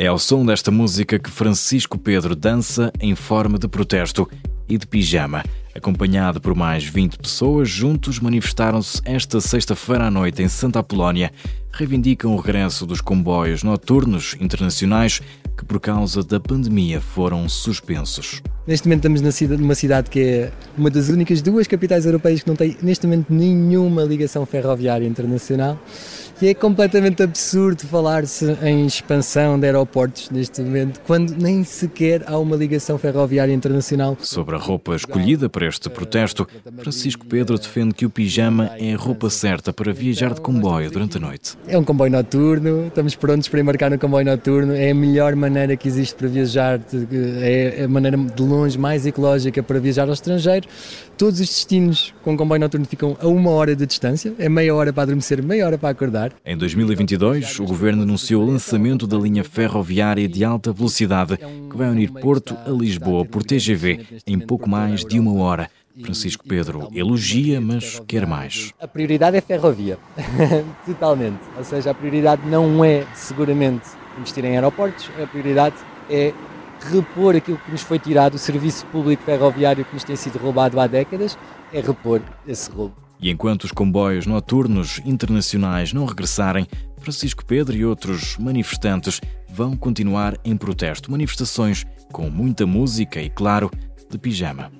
É ao som desta música que Francisco Pedro dança em forma de protesto e de pijama. Acompanhado por mais 20 pessoas, juntos manifestaram-se esta sexta-feira à noite em Santa Apolónia. Reivindicam o regresso dos comboios noturnos internacionais que, por causa da pandemia, foram suspensos. Neste momento estamos cidade, numa cidade que é uma das únicas duas capitais europeias que não tem neste momento nenhuma ligação ferroviária internacional e é completamente absurdo falar-se em expansão de aeroportos neste momento quando nem sequer há uma ligação ferroviária internacional. Sobre a roupa escolhida para este protesto, Francisco Pedro defende que o pijama é a roupa certa para viajar de comboio durante a noite. É um comboio noturno, estamos prontos para embarcar no comboio noturno, é a melhor maneira que existe para viajar, é a maneira de longe mais ecológica para viajar ao estrangeiro. Todos os destinos com comboio noturno ficam a uma hora de distância, é meia hora para adormecer, meia hora para acordar. Em 2022, o governo anunciou o lançamento da linha ferroviária de alta velocidade que vai unir Porto a Lisboa por TGV em pouco mais de uma hora. Francisco Pedro elogia, mas quer mais. A prioridade é ferrovia, totalmente. Ou seja, a prioridade não é seguramente investir em aeroportos, a prioridade é repor aquilo que nos foi tirado, o serviço público ferroviário que nos tem sido roubado há décadas, é repor esse roubo. E enquanto os comboios noturnos internacionais não regressarem, Francisco Pedro e outros manifestantes vão continuar em protesto. Manifestações com muita música e, claro, de pijama.